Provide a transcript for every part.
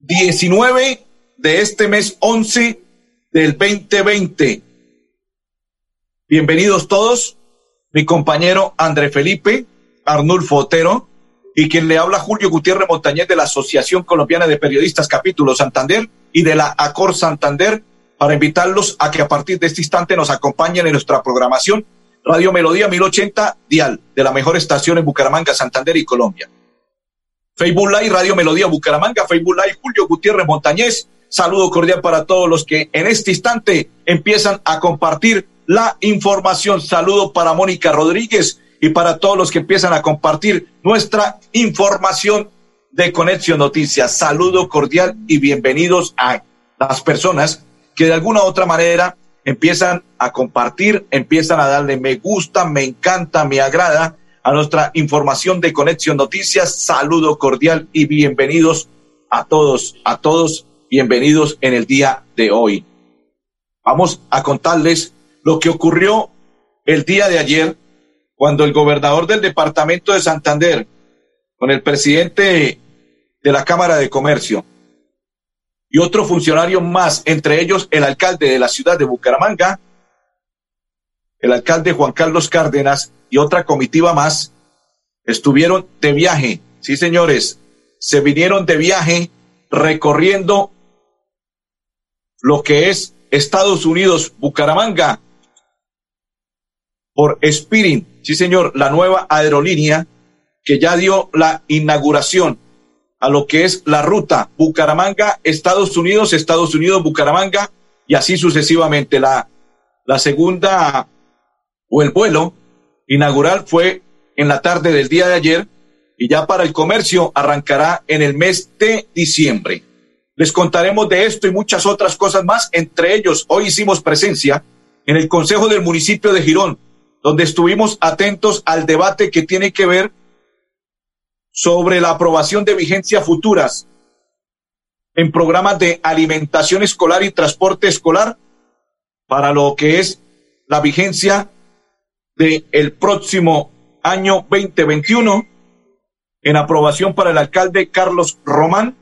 19 de este mes 11 del 2020. Bienvenidos todos. Mi compañero André Felipe Arnulfo Otero y quien le habla Julio Gutiérrez Montañez de la Asociación Colombiana de Periodistas Capítulo Santander y de la ACOR Santander para invitarlos a que a partir de este instante nos acompañen en nuestra programación Radio Melodía 1080 Dial, de la mejor estación en Bucaramanga, Santander y Colombia. Facebook Live, Radio Melodía Bucaramanga, Facebook Live, Julio Gutiérrez Montañez. Saludo cordial para todos los que en este instante empiezan a compartir la información. Saludo para Mónica Rodríguez y para todos los que empiezan a compartir nuestra información de Conexión Noticias. Saludo cordial y bienvenidos a las personas que de alguna u otra manera empiezan a compartir, empiezan a darle me gusta, me encanta, me agrada a nuestra información de Conexión Noticias. Saludo cordial y bienvenidos a todos, a todos, bienvenidos en el día de hoy. Vamos a contarles lo que ocurrió el día de ayer cuando el gobernador del departamento de Santander, con el presidente de la Cámara de Comercio, y otro funcionario más, entre ellos el alcalde de la ciudad de Bucaramanga, el alcalde Juan Carlos Cárdenas y otra comitiva más, estuvieron de viaje. Sí, señores, se vinieron de viaje recorriendo lo que es Estados Unidos, Bucaramanga, por Spirit. Sí, señor, la nueva aerolínea que ya dio la inauguración a lo que es la ruta Bucaramanga, Estados Unidos, Estados Unidos, Bucaramanga, y así sucesivamente. La, la segunda o el vuelo inaugural fue en la tarde del día de ayer y ya para el comercio arrancará en el mes de diciembre. Les contaremos de esto y muchas otras cosas más. Entre ellos, hoy hicimos presencia en el Consejo del Municipio de Girón, donde estuvimos atentos al debate que tiene que ver sobre la aprobación de vigencias futuras en programas de alimentación escolar y transporte escolar para lo que es la vigencia del el próximo año 2021 en aprobación para el alcalde Carlos Román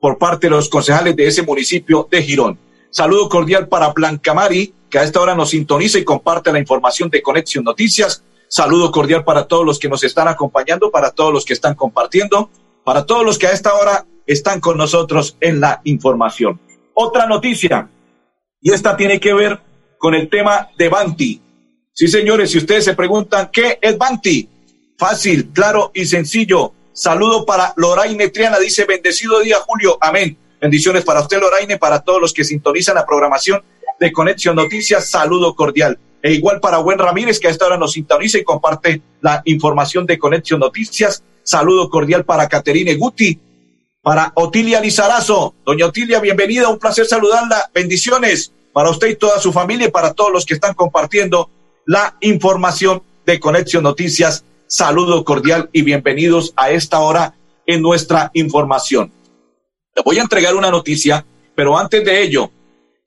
por parte de los concejales de ese municipio de Girón. Saludo cordial para Blanca Mari, que a esta hora nos sintoniza y comparte la información de Conexión Noticias. Saludo cordial para todos los que nos están acompañando, para todos los que están compartiendo, para todos los que a esta hora están con nosotros en la información. Otra noticia, y esta tiene que ver con el tema de Banti. Sí, señores, si ustedes se preguntan qué es Banti, fácil, claro y sencillo. Saludo para Loraine Triana, dice bendecido día Julio, amén. Bendiciones para usted, Loraine, para todos los que sintonizan la programación de Conexión Noticias, saludo cordial. E igual para Buen Ramírez, que a esta hora nos sintoniza y comparte la información de Conexión Noticias. Saludo cordial para Caterine Guti, para Otilia Lizarazo. Doña Otilia, bienvenida, un placer saludarla. Bendiciones para usted y toda su familia y para todos los que están compartiendo la información de Conexión Noticias. Saludo cordial y bienvenidos a esta hora en nuestra información. Le voy a entregar una noticia, pero antes de ello,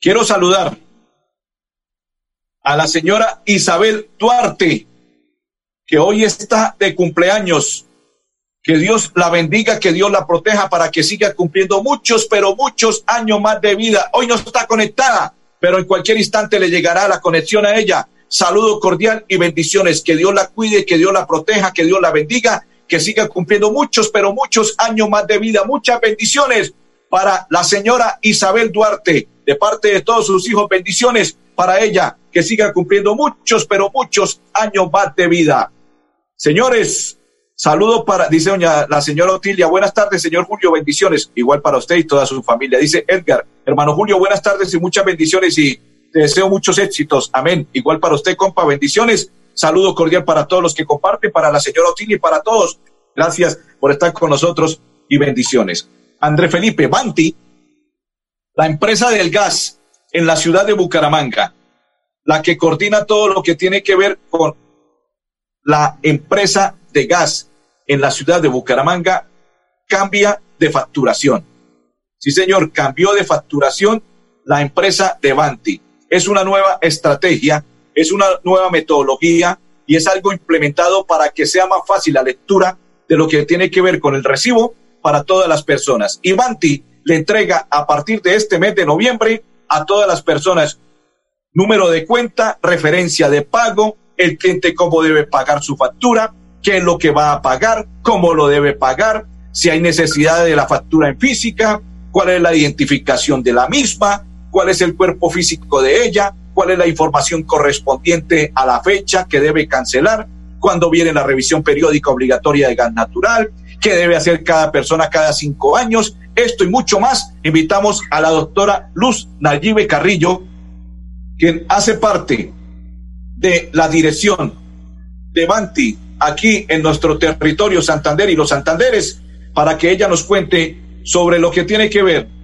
quiero saludar a la señora Isabel Duarte, que hoy está de cumpleaños. Que Dios la bendiga, que Dios la proteja para que siga cumpliendo muchos, pero muchos años más de vida. Hoy no está conectada, pero en cualquier instante le llegará la conexión a ella. Saludo cordial y bendiciones. Que Dios la cuide, que Dios la proteja, que Dios la bendiga, que siga cumpliendo muchos, pero muchos años más de vida. Muchas bendiciones para la señora Isabel Duarte, de parte de todos sus hijos. Bendiciones para ella que siga cumpliendo muchos, pero muchos años más de vida. Señores, saludo para, dice doña la señora Otilia, buenas tardes, señor Julio, bendiciones, igual para usted y toda su familia. Dice Edgar, hermano Julio, buenas tardes y muchas bendiciones y te deseo muchos éxitos. Amén. Igual para usted, compa, bendiciones. Saludo cordial para todos los que comparten, para la señora Otilia y para todos. Gracias por estar con nosotros y bendiciones. André Felipe Banti, la empresa del gas en la ciudad de Bucaramanga, la que coordina todo lo que tiene que ver con la empresa de gas en la ciudad de Bucaramanga, cambia de facturación. Sí, señor, cambió de facturación la empresa de Banti. Es una nueva estrategia, es una nueva metodología y es algo implementado para que sea más fácil la lectura de lo que tiene que ver con el recibo para todas las personas. Y Banti le entrega a partir de este mes de noviembre a todas las personas número de cuenta, referencia de pago, el cliente cómo debe pagar su factura, qué es lo que va a pagar, cómo lo debe pagar, si hay necesidad de la factura en física, cuál es la identificación de la misma, cuál es el cuerpo físico de ella, cuál es la información correspondiente a la fecha que debe cancelar, cuándo viene la revisión periódica obligatoria de gas natural, qué debe hacer cada persona cada cinco años, esto y mucho más. Invitamos a la doctora Luz Nayibe Carrillo, quien hace parte de la dirección de Banti aquí en nuestro territorio Santander y los Santanderes, para que ella nos cuente sobre lo que tiene que ver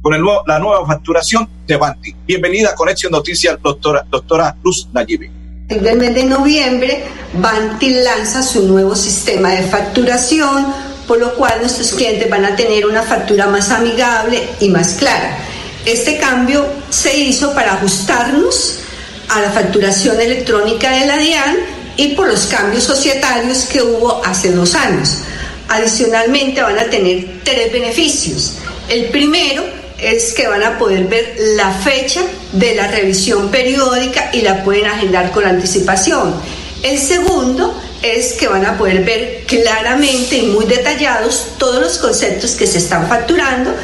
con el la nueva facturación de Banti. Bienvenida a Conexión Noticias, doctora, doctora Luz Nayibe. El mes de noviembre, Banti lanza su nuevo sistema de facturación, por lo cual nuestros clientes van a tener una factura más amigable y más clara. Este cambio se hizo para ajustarnos a la facturación electrónica de la DIAN y por los cambios societarios que hubo hace dos años. Adicionalmente van a tener tres beneficios. El primero es que van a poder ver la fecha de la revisión periódica y la pueden agendar con anticipación. El segundo es que van a poder ver claramente y muy detallados todos los conceptos que se están facturando.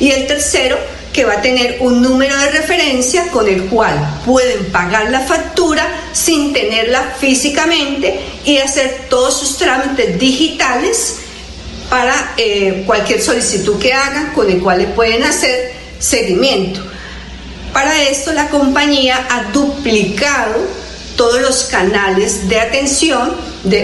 Y el tercero, que va a tener un número de referencia con el cual pueden pagar la factura sin tenerla físicamente y hacer todos sus trámites digitales para eh, cualquier solicitud que hagan, con el cual le pueden hacer seguimiento. Para esto la compañía ha duplicado todos los canales de atención,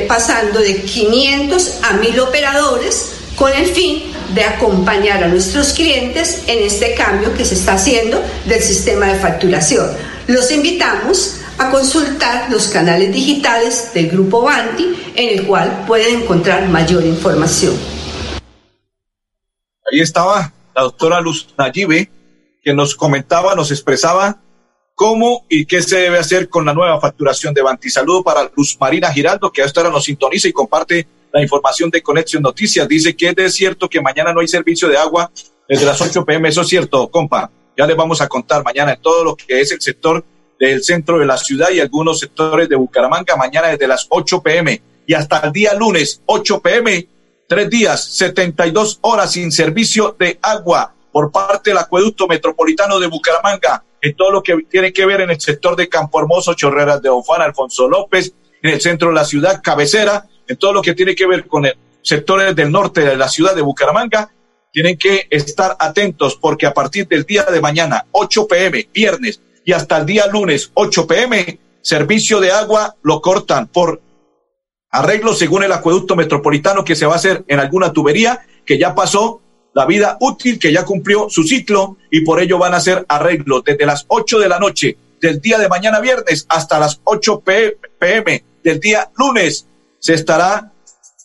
pasando de 500 a 1000 operadores, con el fin de acompañar a nuestros clientes en este cambio que se está haciendo del sistema de facturación. Los invitamos a consultar los canales digitales del Grupo Banti, en el cual pueden encontrar mayor información. Ahí estaba la doctora Luz Nayibe, que nos comentaba, nos expresaba cómo y qué se debe hacer con la nueva facturación de Banti. Saludo para Luz Marina Giraldo, que a esta hora nos sintoniza y comparte la información de Conexión Noticias. Dice que es cierto que mañana no hay servicio de agua desde las 8 pm. Eso es cierto, compa. Ya les vamos a contar mañana todo lo que es el sector del centro de la ciudad y algunos sectores de Bucaramanga, mañana desde las 8 pm y hasta el día lunes 8 pm, tres días, 72 horas sin servicio de agua por parte del acueducto metropolitano de Bucaramanga, en todo lo que tiene que ver en el sector de Campo Hermoso, Chorreras de Ofán, Alfonso López, en el centro de la ciudad, cabecera, en todo lo que tiene que ver con el sectores del norte de la ciudad de Bucaramanga, tienen que estar atentos porque a partir del día de mañana, 8 pm, viernes, y hasta el día lunes 8 pm, servicio de agua lo cortan por arreglo según el acueducto metropolitano que se va a hacer en alguna tubería que ya pasó la vida útil, que ya cumplió su ciclo y por ello van a hacer arreglo desde las 8 de la noche del día de mañana viernes hasta las 8 pm del día lunes. Se estará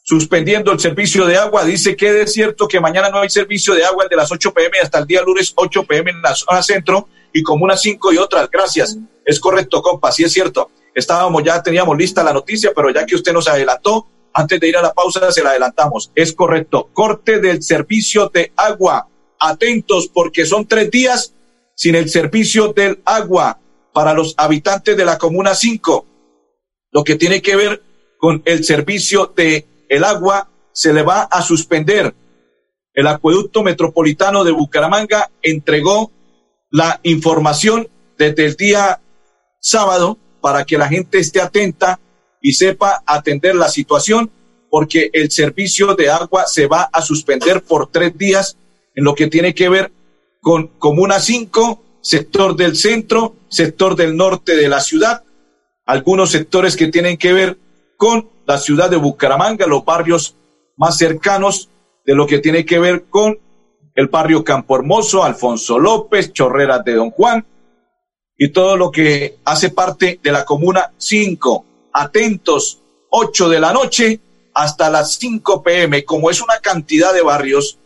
suspendiendo el servicio de agua. Dice que es cierto que mañana no hay servicio de agua de las 8 pm hasta el día lunes 8 pm en la zona centro y como unas cinco y otras. Gracias. Es correcto, compa, sí es cierto. Estábamos ya, teníamos lista la noticia, pero ya que usted nos adelantó, antes de ir a la pausa se la adelantamos. Es correcto. Corte del servicio de agua. Atentos porque son tres días sin el servicio del agua para los habitantes de la Comuna 5. Lo que tiene que ver con el servicio de el agua se le va a suspender. El acueducto metropolitano de Bucaramanga entregó la información desde el día sábado para que la gente esté atenta y sepa atender la situación, porque el servicio de agua se va a suspender por tres días en lo que tiene que ver con Comuna 5, sector del centro, sector del norte de la ciudad, algunos sectores que tienen que ver con la ciudad de Bucaramanga, los barrios más cercanos de lo que tiene que ver con el barrio Campo Hermoso, Alfonso López, Chorreras de Don Juan y todo lo que hace parte de la comuna 5. Atentos, 8 de la noche hasta las 5 pm. Como es una cantidad de barrios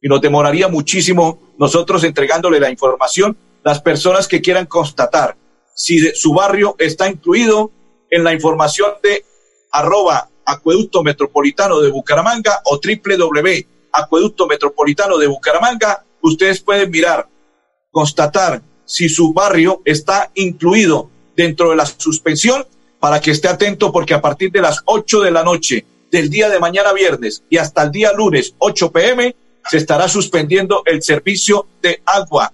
y nos demoraría muchísimo nosotros entregándole la información, las personas que quieran constatar si su barrio está incluido en la información de arroba acueducto metropolitano de Bucaramanga o www acueducto metropolitano de Bucaramanga, ustedes pueden mirar, constatar si su barrio está incluido dentro de la suspensión para que esté atento porque a partir de las 8 de la noche del día de mañana viernes y hasta el día lunes 8 pm se estará suspendiendo el servicio de agua.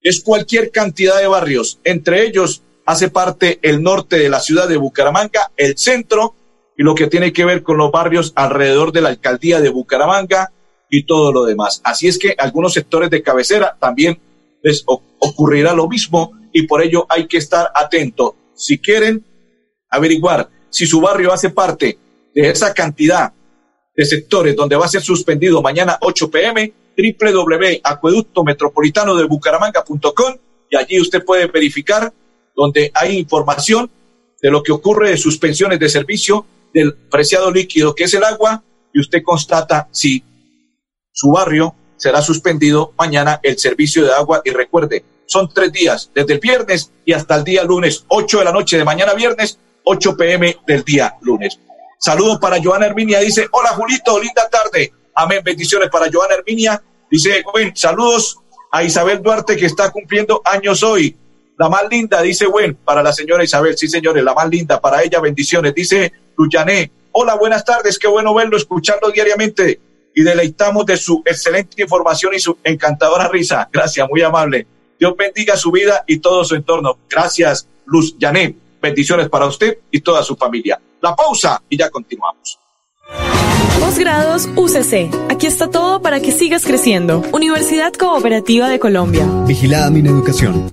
Es cualquier cantidad de barrios, entre ellos hace parte el norte de la ciudad de Bucaramanga, el centro y lo que tiene que ver con los barrios alrededor de la alcaldía de Bucaramanga y todo lo demás. Así es que algunos sectores de cabecera también les ocurrirá lo mismo y por ello hay que estar atento. Si quieren averiguar si su barrio hace parte de esa cantidad de sectores donde va a ser suspendido mañana 8 pm, www.acueducto metropolitano de y allí usted puede verificar donde hay información de lo que ocurre de suspensiones de servicio del preciado líquido que es el agua y usted constata si su barrio será suspendido mañana el servicio de agua y recuerde, son tres días, desde el viernes y hasta el día lunes, 8 de la noche de mañana viernes, 8 pm del día lunes. Saludos para Joana Herminia, dice, hola Julito, linda tarde. Amén, bendiciones para Joana Herminia. Dice, saludos a Isabel Duarte que está cumpliendo años hoy. La más linda, dice Buen, para la señora Isabel, sí señores, la más linda, para ella bendiciones. Dice Luyané, hola, buenas tardes, qué bueno verlo, escucharlo diariamente y deleitamos de su excelente información y su encantadora risa. Gracias, muy amable. Dios bendiga su vida y todo su entorno. Gracias, Luz Yané. Bendiciones para usted y toda su familia. La pausa y ya continuamos. Posgrados UCC. Aquí está todo para que sigas creciendo. Universidad Cooperativa de Colombia. Vigilada mi educación.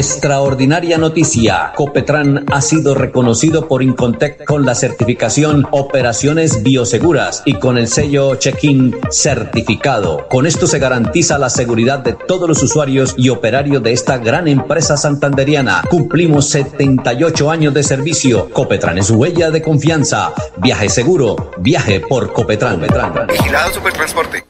Extraordinaria noticia. Copetran ha sido reconocido por Incontec con la certificación Operaciones Bioseguras y con el sello Check-in certificado. Con esto se garantiza la seguridad de todos los usuarios y operarios de esta gran empresa santanderiana. Cumplimos 78 años de servicio. Copetran es huella de confianza. Viaje seguro. Viaje por Copetran. Vigilado Supertransporte.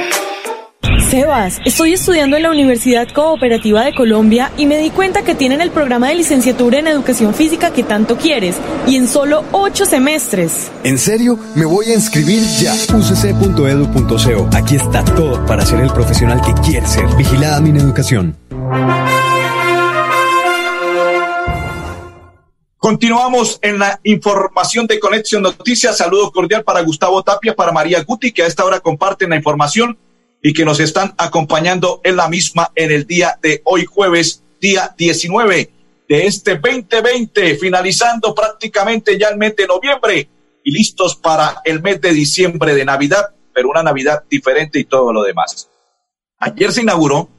Sebas, estoy estudiando en la Universidad Cooperativa de Colombia y me di cuenta que tienen el programa de licenciatura en educación física que tanto quieres y en solo ocho semestres. ¿En serio? Me voy a inscribir ya. ucc.edu.co. Aquí está todo para ser el profesional que quieres ser. Vigilada mi educación. Continuamos en la información de Conexión Noticias. Saludo cordial para Gustavo Tapia, para María Guti, que a esta hora comparten la información y que nos están acompañando en la misma en el día de hoy jueves, día 19 de este 2020, finalizando prácticamente ya el mes de noviembre y listos para el mes de diciembre de Navidad, pero una Navidad diferente y todo lo demás. Ayer se inauguró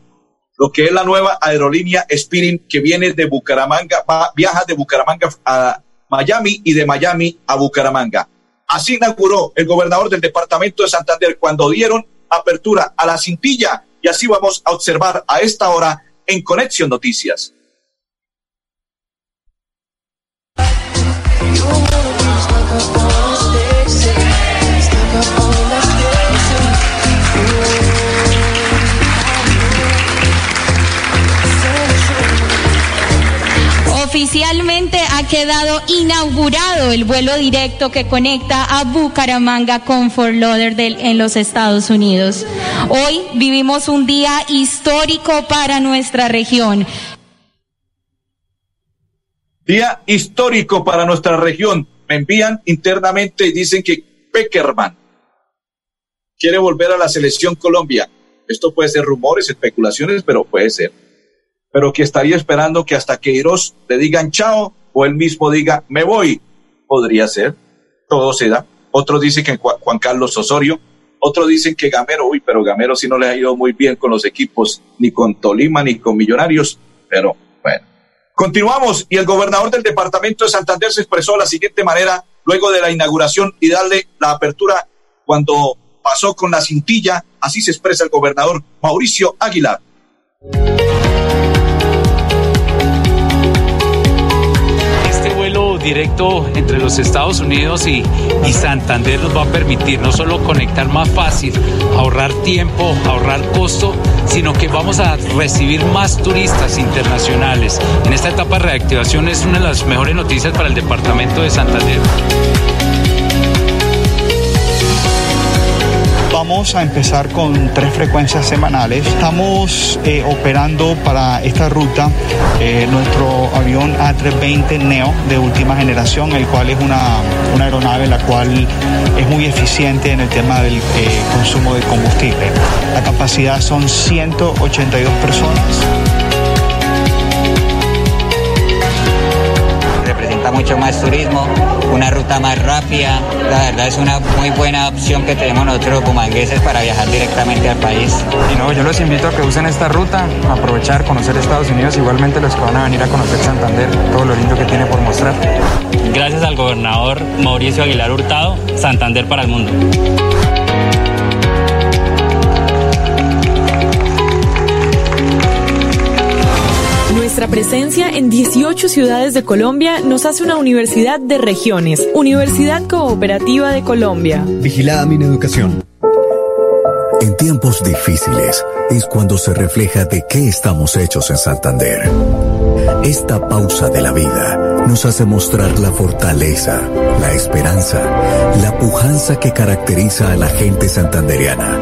lo que es la nueva aerolínea Spirit que viene de Bucaramanga, viaja de Bucaramanga a Miami y de Miami a Bucaramanga. Así inauguró el gobernador del departamento de Santander cuando dieron apertura a la cintilla y así vamos a observar a esta hora en Conexión Noticias. Oficialmente ha quedado inaugurado el vuelo directo que conecta a Bucaramanga con Fort Lauderdale en los Estados Unidos. Hoy vivimos un día histórico para nuestra región. Día histórico para nuestra región. Me envían internamente y dicen que Peckerman quiere volver a la selección Colombia. Esto puede ser rumores, especulaciones, pero puede ser pero que estaría esperando que hasta que Iros le digan chao o él mismo diga me voy. Podría ser, todo se da. Otros dicen que Juan Carlos Osorio, otros dicen que Gamero, uy, pero Gamero sí no le ha ido muy bien con los equipos, ni con Tolima, ni con Millonarios, pero bueno. Continuamos y el gobernador del departamento de Santander se expresó de la siguiente manera luego de la inauguración y darle la apertura cuando pasó con la cintilla, así se expresa el gobernador Mauricio Aguilar. Directo entre los Estados Unidos y, Santander nos va a permitir no solo conectar más fácil, ahorrar tiempo, ahorrar costo, sino que vamos a recibir más turistas internacionales. En esta etapa de reactivación es una de las mejores noticias para el departamento de Santander. Vamos a empezar con tres frecuencias semanales. Estamos eh, operando para esta ruta eh, nuestro avión A320 Neo de última generación, el cual es una, una aeronave la cual es muy eficiente en el tema del eh, consumo de combustible. La capacidad son 182 personas. Mucho más turismo, una ruta más rápida. La verdad es una muy buena opción que tenemos nosotros bumangueses para viajar directamente al país. Y no, yo los invito a que usen esta ruta, aprovechar, conocer Estados Unidos, igualmente los que van a venir a conocer Santander, todo lo lindo que tiene por mostrar. Gracias al gobernador Mauricio Aguilar Hurtado, Santander para el mundo. Nuestra presencia en 18 ciudades de Colombia nos hace una universidad de regiones, Universidad Cooperativa de Colombia. Vigilada mi educación. En tiempos difíciles es cuando se refleja de qué estamos hechos en Santander. Esta pausa de la vida nos hace mostrar la fortaleza, la esperanza, la pujanza que caracteriza a la gente santandereana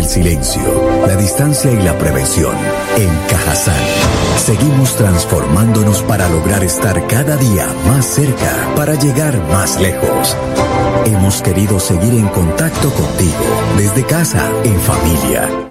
del silencio, la distancia y la prevención. En Cajazán, seguimos transformándonos para lograr estar cada día más cerca, para llegar más lejos. Hemos querido seguir en contacto contigo, desde casa, en familia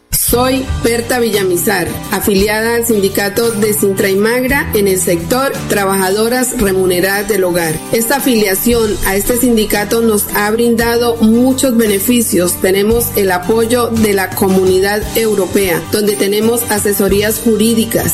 Soy Berta Villamizar, afiliada al sindicato de Sintra y Magra en el sector Trabajadoras Remuneradas del Hogar. Esta afiliación a este sindicato nos ha brindado muchos beneficios. Tenemos el apoyo de la comunidad europea, donde tenemos asesorías jurídicas,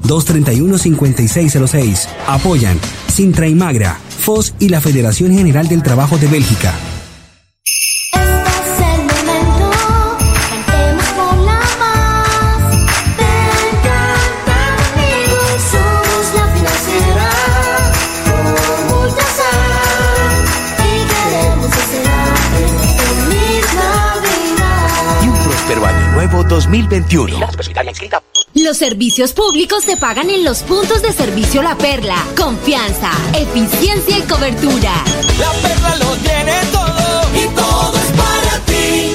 322-231-5606. Apoyan Sintra y Magra, FOS y la Federación General del Trabajo de Bélgica. Y un próspero año nuevo 2021. Los servicios públicos se pagan en los puntos de servicio La Perla. Confianza, eficiencia y cobertura. La perla lo tiene todo y todo es para ti.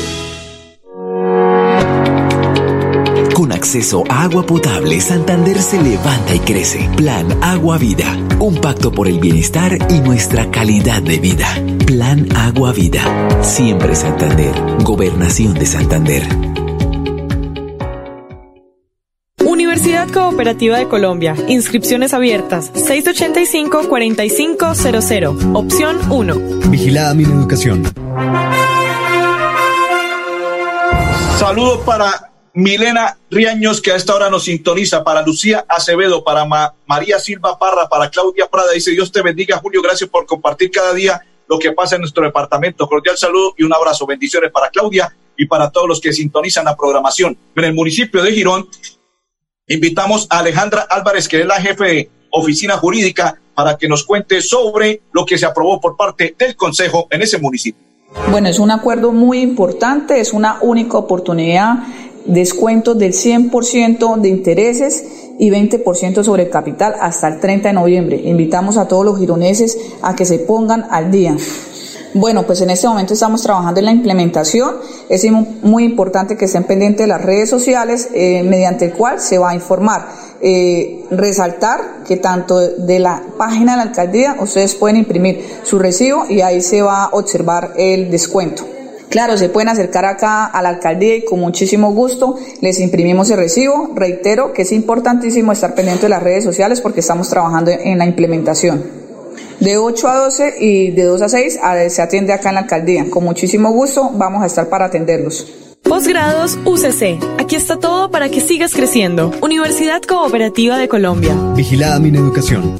Con acceso a agua potable, Santander se levanta y crece. Plan Agua Vida. Un pacto por el bienestar y nuestra calidad de vida. Plan Agua Vida. Siempre Santander. Gobernación de Santander. Universidad Cooperativa de Colombia. Inscripciones abiertas. 685-4500. Opción 1. Vigilada mi educación. Saludos para Milena Riaños, que a esta hora nos sintoniza, para Lucía Acevedo, para Ma- María Silva Parra, para Claudia Prada. Dice Dios te bendiga, Julio. Gracias por compartir cada día lo que pasa en nuestro departamento. Cordial saludo y un abrazo. Bendiciones para Claudia y para todos los que sintonizan la programación. En el municipio de Girón, invitamos a Alejandra Álvarez, que es la jefe de oficina jurídica, para que nos cuente sobre lo que se aprobó por parte del Consejo en ese municipio. Bueno, es un acuerdo muy importante, es una única oportunidad, descuento del 100% de intereses y 20% sobre el capital hasta el 30 de noviembre. Invitamos a todos los gironeses a que se pongan al día. Bueno, pues en este momento estamos trabajando en la implementación. Es muy importante que estén pendientes de las redes sociales eh, mediante el cual se va a informar. Eh, resaltar que tanto de la página de la alcaldía ustedes pueden imprimir su recibo y ahí se va a observar el descuento. Claro, se pueden acercar acá a la alcaldía y con muchísimo gusto les imprimimos el recibo. Reitero que es importantísimo estar pendiente de las redes sociales porque estamos trabajando en la implementación. De 8 a 12 y de 2 a 6 a- se atiende acá en la alcaldía. Con muchísimo gusto vamos a estar para atenderlos. Posgrados UCC. Aquí está todo para que sigas creciendo. Universidad Cooperativa de Colombia. Vigilada mi educación.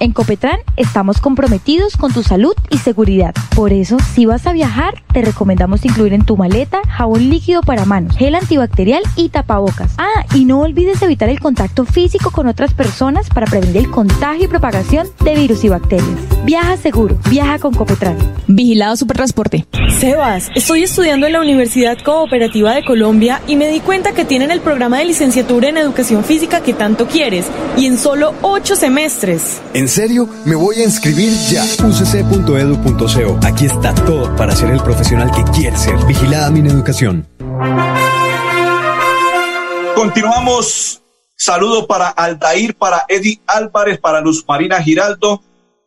En Copetran estamos comprometidos con tu salud y seguridad. Por eso, si vas a viajar, te recomendamos incluir en tu maleta jabón líquido para manos, gel antibacterial y tapabocas. Ah, y no olvides evitar el contacto físico con otras personas para prevenir el contagio y propagación de virus y bacterias. Viaja seguro, viaja con Copetran. Vigilado Supertransporte. Sebas, estoy estudiando en la Universidad Cooperativa de Colombia y me di cuenta que tienen el programa de licenciatura en educación física que tanto quieres y en solo ocho semestres. ¿En serio? Me voy a inscribir ya. ucc.edu.co. Aquí está todo para ser el profesional que quieres ser. Vigilada mi educación. Continuamos. Saludo para Aldair, para Eddie Álvarez, para Luz Marina Giraldo,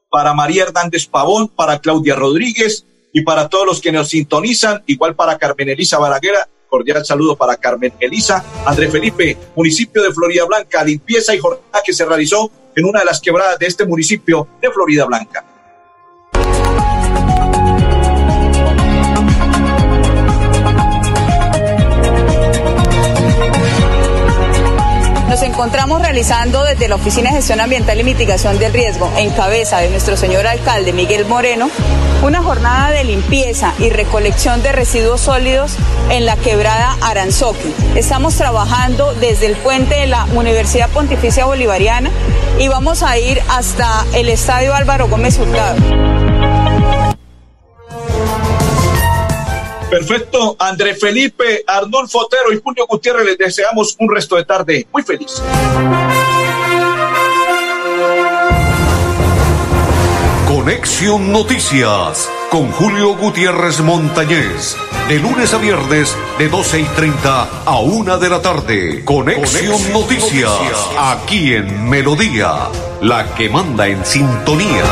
para María Hernández Pavón, para Claudia Rodríguez y para todos los que nos sintonizan, igual para Carmen Elisa Balaguera, cordial saludo para Carmen Elisa, André Felipe, municipio de Florida Blanca, limpieza y jornada que se realizó en una de las quebradas de este municipio de Florida Blanca. Encontramos realizando desde la Oficina de Gestión Ambiental y Mitigación del Riesgo, en cabeza de nuestro señor alcalde Miguel Moreno, una jornada de limpieza y recolección de residuos sólidos en la quebrada Aranzoqui. Estamos trabajando desde el puente de la Universidad Pontificia Bolivariana y vamos a ir hasta el Estadio Álvaro Gómez Hurtado. Perfecto, André Felipe, Arnulfo Otero y Julio Gutiérrez, les deseamos un resto de tarde muy feliz. Conexión Noticias con Julio Gutiérrez Montañez. De lunes a viernes, de 12 y 30 a 1 de la tarde. Conexión, Noticias, aquí en Melodía, la que manda en sintonía.